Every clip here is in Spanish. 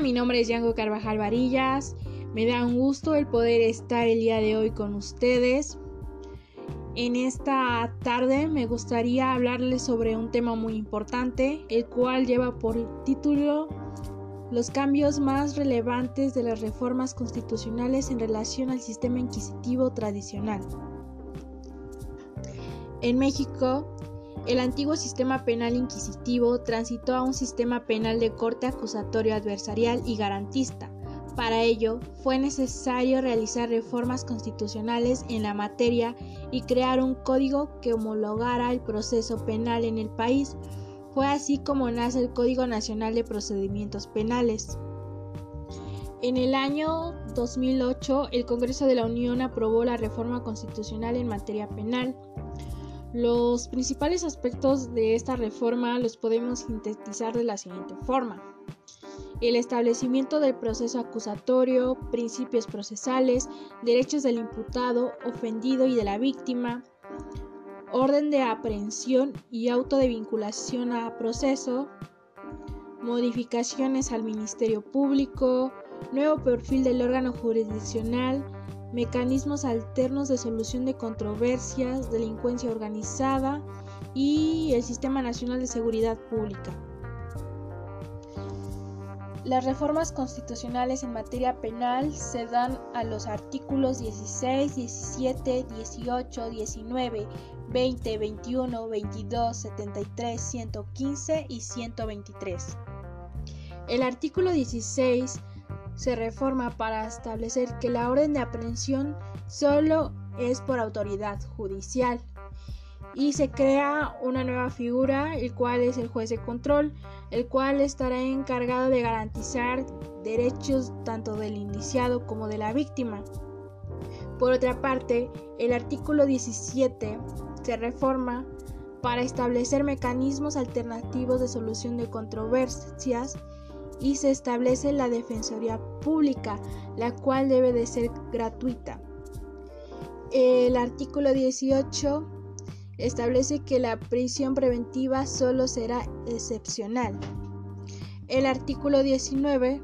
Mi nombre es Yango Carvajal Varillas. Me da un gusto el poder estar el día de hoy con ustedes. En esta tarde me gustaría hablarles sobre un tema muy importante, el cual lleva por título los cambios más relevantes de las reformas constitucionales en relación al sistema inquisitivo tradicional. En México, el antiguo sistema penal inquisitivo transitó a un sistema penal de corte acusatorio adversarial y garantista. Para ello, fue necesario realizar reformas constitucionales en la materia y crear un código que homologara el proceso penal en el país. Fue así como nace el Código Nacional de Procedimientos Penales. En el año 2008, el Congreso de la Unión aprobó la reforma constitucional en materia penal. Los principales aspectos de esta reforma los podemos sintetizar de la siguiente forma. El establecimiento del proceso acusatorio, principios procesales, derechos del imputado, ofendido y de la víctima, orden de aprehensión y auto de vinculación a proceso, modificaciones al Ministerio Público, nuevo perfil del órgano jurisdiccional, mecanismos alternos de solución de controversias, delincuencia organizada y el Sistema Nacional de Seguridad Pública. Las reformas constitucionales en materia penal se dan a los artículos 16, 17, 18, 19, 20, 21, 22, 73, 115 y 123. El artículo 16 se reforma para establecer que la orden de aprehensión solo es por autoridad judicial y se crea una nueva figura, el cual es el juez de control, el cual estará encargado de garantizar derechos tanto del indiciado como de la víctima. Por otra parte, el artículo 17 se reforma para establecer mecanismos alternativos de solución de controversias y se establece la Defensoría Pública, la cual debe de ser gratuita. El artículo 18 establece que la prisión preventiva solo será excepcional. El artículo 19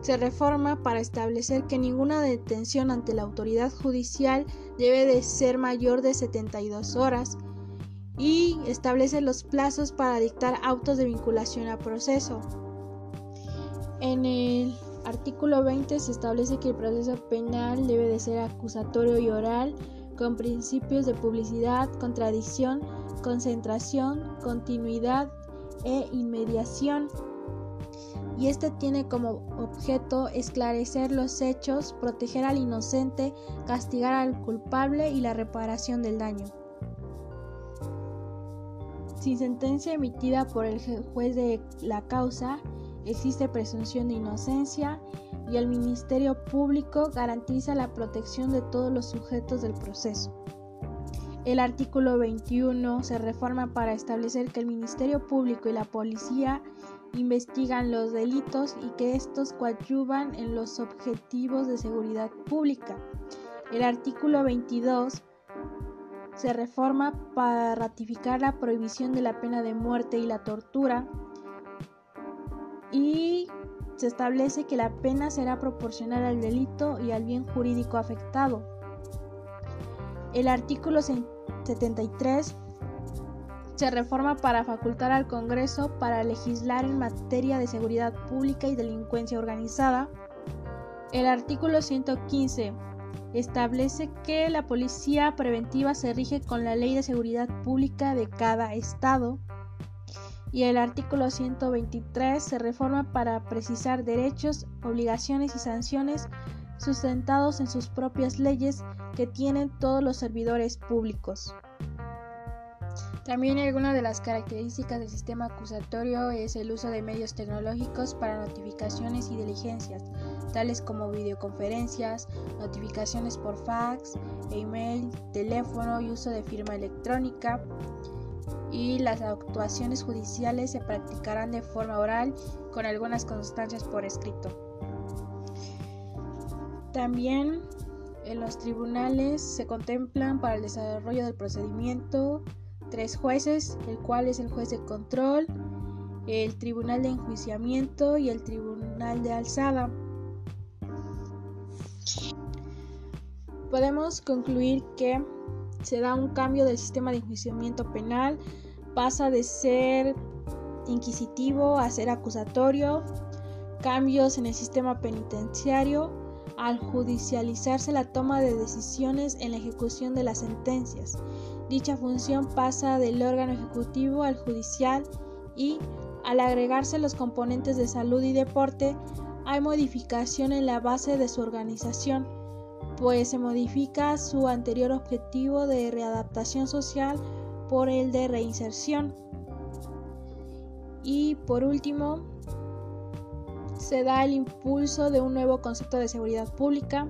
se reforma para establecer que ninguna detención ante la autoridad judicial debe de ser mayor de 72 horas y establece los plazos para dictar autos de vinculación a proceso. En el artículo 20 se establece que el proceso penal debe de ser acusatorio y oral con principios de publicidad, contradicción, concentración, continuidad e inmediación. Y este tiene como objeto esclarecer los hechos, proteger al inocente, castigar al culpable y la reparación del daño. Sin sentencia emitida por el juez de la causa, existe presunción de inocencia y el Ministerio Público garantiza la protección de todos los sujetos del proceso. El artículo 21 se reforma para establecer que el Ministerio Público y la Policía investigan los delitos y que estos coadyuvan en los objetivos de seguridad pública. El artículo 22 se reforma para ratificar la prohibición de la pena de muerte y la tortura y se establece que la pena será proporcional al delito y al bien jurídico afectado. El artículo 73 se reforma para facultar al Congreso para legislar en materia de seguridad pública y delincuencia organizada. El artículo 115 establece que la policía preventiva se rige con la ley de seguridad pública de cada estado y el artículo 123 se reforma para precisar derechos, obligaciones y sanciones sustentados en sus propias leyes que tienen todos los servidores públicos. También alguna de las características del sistema acusatorio es el uso de medios tecnológicos para notificaciones y diligencias, tales como videoconferencias, notificaciones por fax, email, teléfono y uso de firma electrónica, y las actuaciones judiciales se practicarán de forma oral con algunas constancias por escrito. También en los tribunales se contemplan para el desarrollo del procedimiento tres jueces, el cual es el juez de control, el Tribunal de Enjuiciamiento y el Tribunal de Alzada. Podemos concluir que se da un cambio del sistema de enjuiciamiento penal, pasa de ser inquisitivo a ser acusatorio, cambios en el sistema penitenciario, al judicializarse la toma de decisiones en la ejecución de las sentencias. Dicha función pasa del órgano ejecutivo al judicial y, al agregarse los componentes de salud y deporte, hay modificación en la base de su organización, pues se modifica su anterior objetivo de readaptación social por el de reinserción. Y por último, se da el impulso de un nuevo concepto de seguridad pública.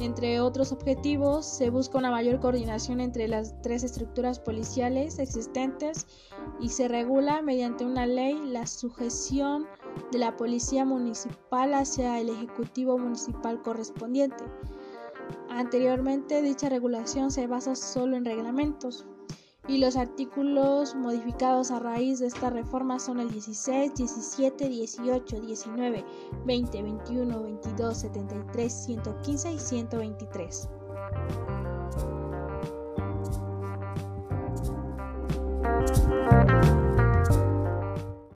Entre otros objetivos, se busca una mayor coordinación entre las tres estructuras policiales existentes y se regula mediante una ley la sujeción de la policía municipal hacia el ejecutivo municipal correspondiente. Anteriormente, dicha regulación se basa solo en reglamentos y los artículos modificados a raíz de esta reforma son el 16, 17, 18, 19, 20, 21, 22, 73, 115 y 123.